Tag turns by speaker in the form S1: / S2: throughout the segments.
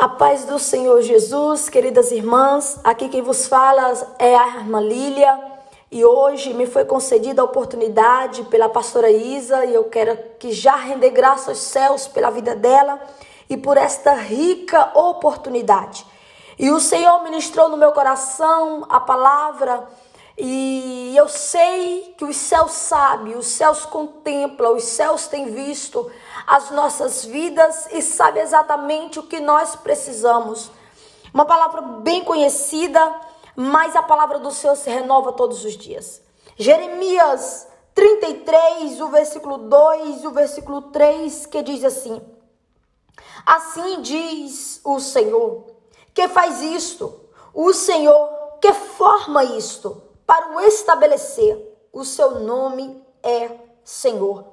S1: A paz do Senhor Jesus, queridas irmãs, aqui quem vos fala é a irmã Lília e hoje me foi concedida a oportunidade pela pastora Isa e eu quero que já render graças aos céus pela vida dela e por esta rica oportunidade. E o Senhor ministrou no meu coração a palavra e eu sei que os céus sabem, os céus contemplam, os céus têm visto as nossas vidas e sabe exatamente o que nós precisamos. Uma palavra bem conhecida, mas a palavra do Senhor se renova todos os dias. Jeremias 33, o versículo 2 e o versículo 3, que diz assim: Assim diz o Senhor, que faz isto, o Senhor que forma isto para o estabelecer. O seu nome é Senhor.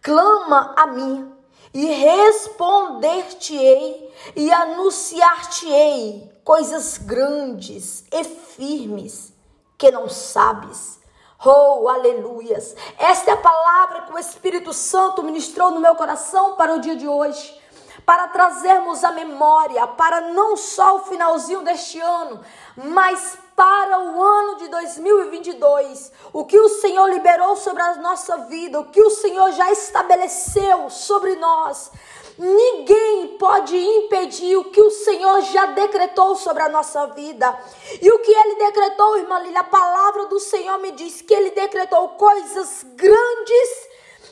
S1: Clama a mim e responder-te-ei e anunciar-te-ei coisas grandes e firmes que não sabes. Oh, aleluias! Esta é a palavra que o Espírito Santo ministrou no meu coração para o dia de hoje para trazermos a memória para não só o finalzinho deste ano, mas para o ano de 2022, o que o Senhor liberou sobre a nossa vida, o que o Senhor já estabeleceu sobre nós. Ninguém pode impedir o que o Senhor já decretou sobre a nossa vida. E o que ele decretou, irmã Lília, a palavra do Senhor me diz que ele decretou coisas grandes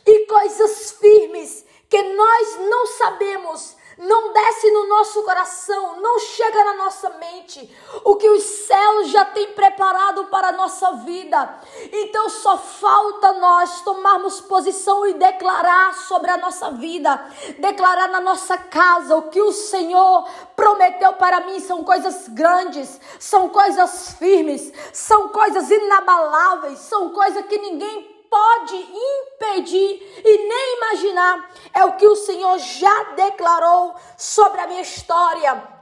S1: e coisas firmes que nós não não desce no nosso coração, não chega na nossa mente o que os céus já têm preparado para a nossa vida. Então só falta nós tomarmos posição e declarar sobre a nossa vida, declarar na nossa casa o que o Senhor prometeu para mim são coisas grandes, são coisas firmes, são coisas inabaláveis, são coisas que ninguém pode impedir e nem imaginar. É o que o Senhor já declarou sobre a minha história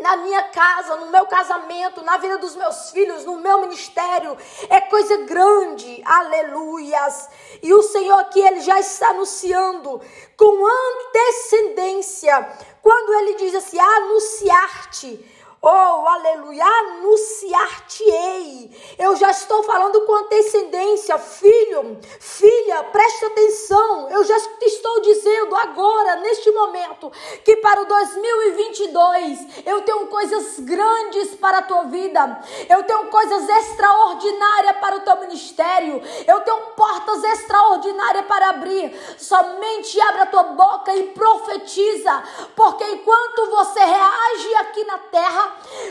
S1: na minha casa, no meu casamento, na vida dos meus filhos, no meu ministério. É coisa grande, aleluias. E o Senhor aqui, ele já está anunciando com antecedência, quando ele diz assim: anunciar-te Oh, aleluia, anunciar-te-ei. Eu já estou falando com antecedência, filho, filha, preste atenção. Eu já estou dizendo agora, neste momento, que para o 2022 eu tenho coisas grandes para a tua vida. Eu tenho coisas extraordinárias para o teu ministério. Eu tenho portas extraordinárias para abrir. Somente abra a tua boca e profetiza, porque enquanto você reage aqui na terra,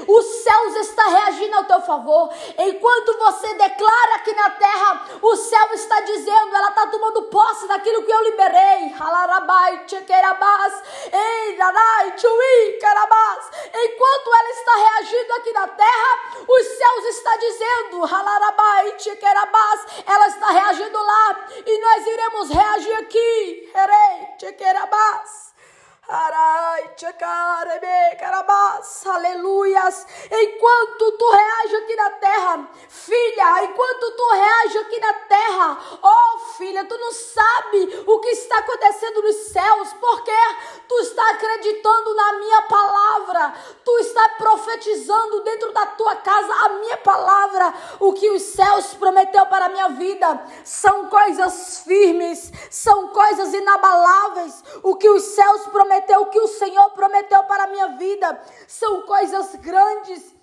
S1: os céus estão reagindo ao teu favor. Enquanto você declara aqui na terra, o céu está dizendo, ela está tomando posse daquilo que eu liberei. Enquanto ela está reagindo aqui na terra, os céus estão dizendo, ela está reagindo lá e nós iremos reagir aqui. Arai, tchacarebe, carabás, aleluias. Enquanto tu reage aqui na terra, filha, enquanto tu reage aqui na terra, oh filha, tu não sabe o que está acontecendo nos céus, porque tu está acreditando na minha palavra, tu está profetizando dentro da tua casa a minha palavra, o que os céus prometeu para a minha vida. São coisas firmes, são coisas inabaláveis, o que os céus prometeu, o que o Senhor prometeu para a minha vida. São coisas grandes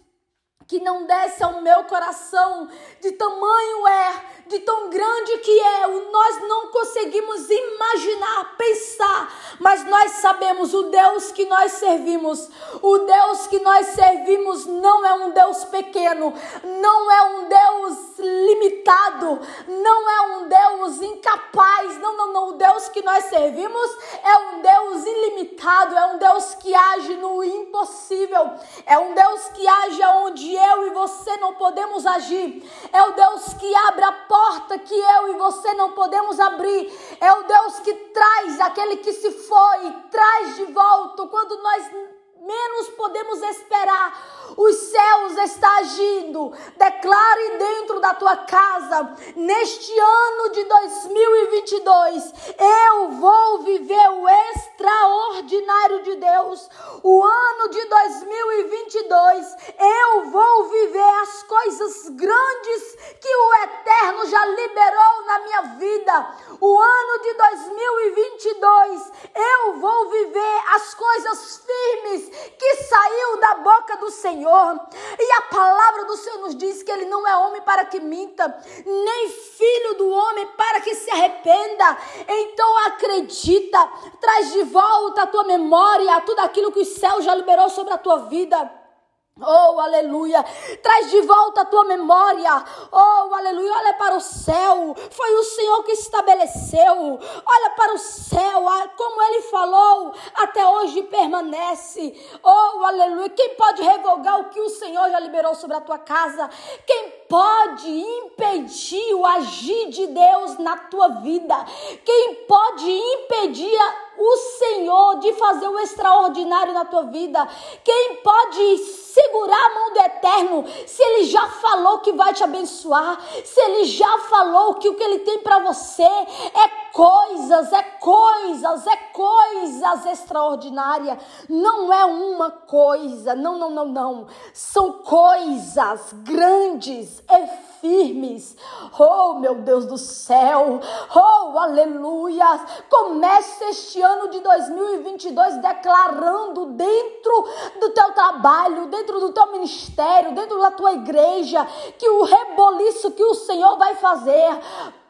S1: que não desce ao meu coração, de tamanho é, de tão grande que é, nós não conseguimos imaginar, pensar, mas nós sabemos o Deus que nós servimos, o Deus que nós servimos não é um Deus pequeno, não é um Deus limitado, não é um Deus incapaz, não, não, não, o Deus que nós servimos é um Deus ilimitado, é um Deus que age no impossível, é um Deus que age onde eu e você não podemos agir. É o Deus que abre a porta que eu e você não podemos abrir. É o Deus que traz aquele que se foi, traz de volta quando nós menos podemos esperar. Os céus está agindo. Declare dentro da tua casa, neste ano de 2022, eu vou viver o extraordinário de Deus. O ano de 2022 eu vou viver as coisas grandes que o Eterno já liberou na minha vida. O ano de 2022 eu vou viver as coisas firmes que saiu da boca do Senhor. E a palavra do Senhor nos diz que ele não é homem para que minta, nem filho do homem para que se arrependa. Então acredita, traz de volta a tua memória tudo aquilo que o céu já liberou sobre a tua vida. Oh, aleluia. Traz de volta a tua memória. Oh, aleluia. Olha para o céu. Foi o Senhor que estabeleceu. Olha para o céu. Ah, como ele falou, até hoje permanece. Oh, aleluia. Quem pode revogar o que o Senhor já liberou sobre a tua casa? Quem pode impedir o agir de Deus na tua vida? Quem pode impedir o Senhor de fazer o extraordinário na tua vida? Quem pode segurar a mão do Eterno se Ele já falou que vai te abençoar? Se Ele já falou que o que Ele tem para você é coisas, é coisas, é coisas extraordinárias. Não é uma coisa, não, não, não, não. São coisas grandes, efetivas firmes. Oh, meu Deus do céu. Oh, aleluia. Comece este ano de 2022 declarando dentro do teu trabalho, dentro do teu ministério, dentro da tua igreja, que o reboliço que o Senhor vai fazer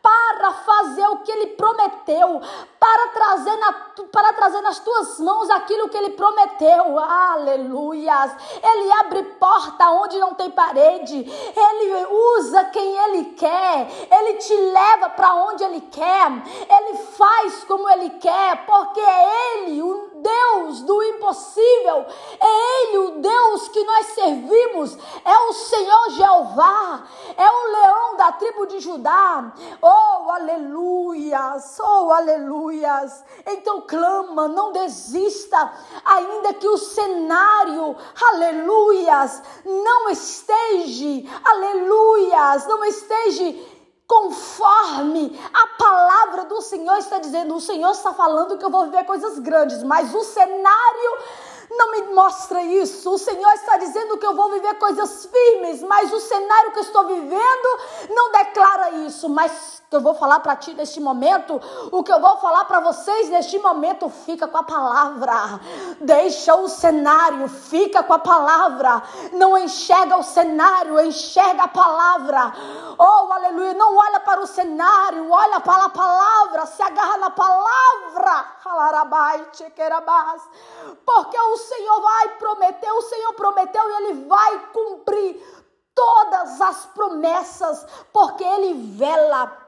S1: para fazer o que ele prometeu, para trazer, na, para trazer nas tuas mãos aquilo que ele prometeu. Aleluias! Ele abre porta onde não tem parede, ele usa quem ele quer, ele te leva para onde ele quer, ele faz como ele quer, porque é ele, o Deus do impossível, é Ele o Deus que nós servimos, é o Senhor Jeová, é o leão da tribo de Judá. Oh, aleluias, oh, aleluias. Então clama, não desista, ainda que o cenário, aleluias, não esteja, aleluias, não esteja conforme a palavra do Senhor está dizendo. O Senhor está falando que eu vou viver coisas grandes, mas o cenário não me mostra isso. O Senhor está dizendo que eu vou viver coisas firmes, mas o cenário que eu estou vivendo não declara isso. Mas que eu vou falar para ti neste momento, o que eu vou falar para vocês neste momento, fica com a palavra. Deixa o cenário, fica com a palavra. Não enxerga o cenário, enxerga a palavra. Oh, aleluia. Não olha para o cenário, olha para a palavra, se agarra na palavra. Porque o Senhor vai prometer, o Senhor prometeu e ele vai cumprir todas as promessas, porque ele vela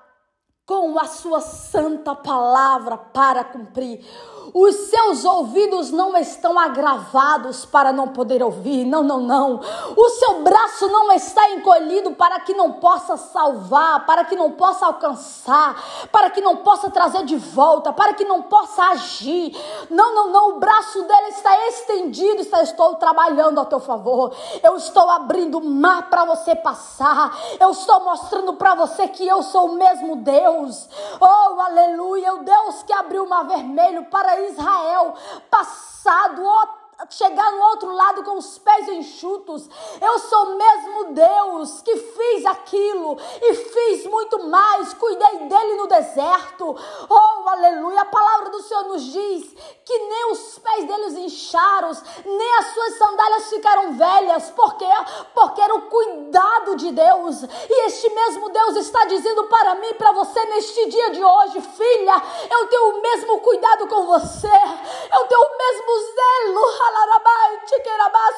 S1: com a sua santa palavra para cumprir. Os seus ouvidos não estão agravados para não poder ouvir. Não, não, não. O seu braço não está encolhido para que não possa salvar, para que não possa alcançar, para que não possa trazer de volta, para que não possa agir. Não, não, não. O braço dele está estendido. Está, estou trabalhando a teu favor. Eu estou abrindo mar para você passar. Eu estou mostrando para você que eu sou o mesmo Deus. Oh, aleluia. O Deus que abriu o mar vermelho para Israel passado, chegar no outro lado com os pés enxutos. Eu sou mesmo Deus que fiz aquilo e fiz muito mais. Cuidei dele no deserto. Oh, aleluia. A palavra do Senhor nos diz que nem os pés deles incharam, nem as suas sandálias ficaram velhas. Por quê? Porque era o cuidado de Deus. E este mesmo Deus está dizendo para mim para você neste dia de hoje, filha, eu tenho o mesmo cuidado com você. Eu tenho o mesmo zelo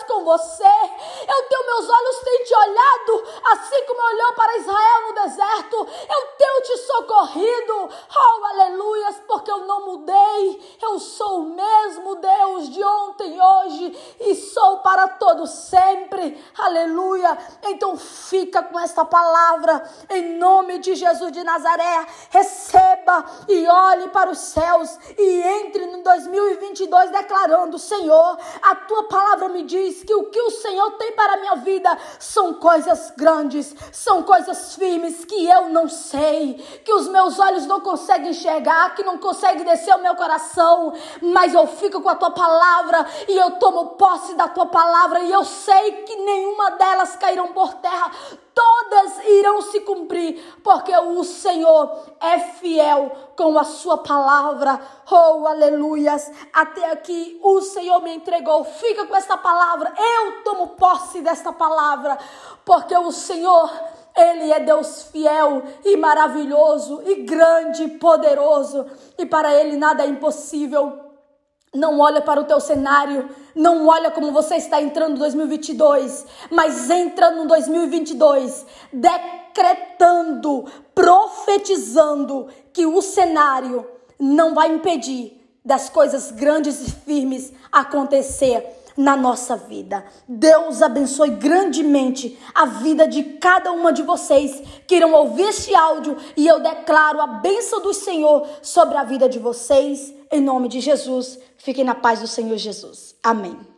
S1: com você. Eu tenho meus olhos têm te olhado, assim como olhou para Israel no deserto. Eu tenho te socorrido. Oh, aleluias, porque eu não mudei. Eu sou o mesmo Deus de ontem, hoje e sou para todo sempre. Aleluia. Então fica com esta palavra em nome de Jesus de Nazaré. Receba e olhe para os céus e entre no 2022 declarando: Senhor, a tua palavra me diz que o que o Senhor tem para a minha vida são coisas grandes, são coisas firmes que eu não sei, que os meus olhos não conseguem enxergar, que não conseguem descer ao meu coração, mas eu fico com a tua palavra e eu tomo posse da tua palavra e eu sei que nenhuma delas cairão por terra todas irão se cumprir, porque o Senhor é fiel com a sua palavra. Oh, aleluias! Até aqui o Senhor me entregou. Fica com esta palavra. Eu tomo posse desta palavra, porque o Senhor ele é Deus fiel e maravilhoso e grande e poderoso, e para ele nada é impossível. Não olha para o teu cenário, não olha como você está entrando em 2022, mas entra no 2022 decretando, profetizando que o cenário não vai impedir das coisas grandes e firmes acontecer na nossa vida. Deus abençoe grandemente a vida de cada uma de vocês que irão ouvir este áudio e eu declaro a bênção do Senhor sobre a vida de vocês. Em nome de Jesus, fiquem na paz do Senhor Jesus. Amém.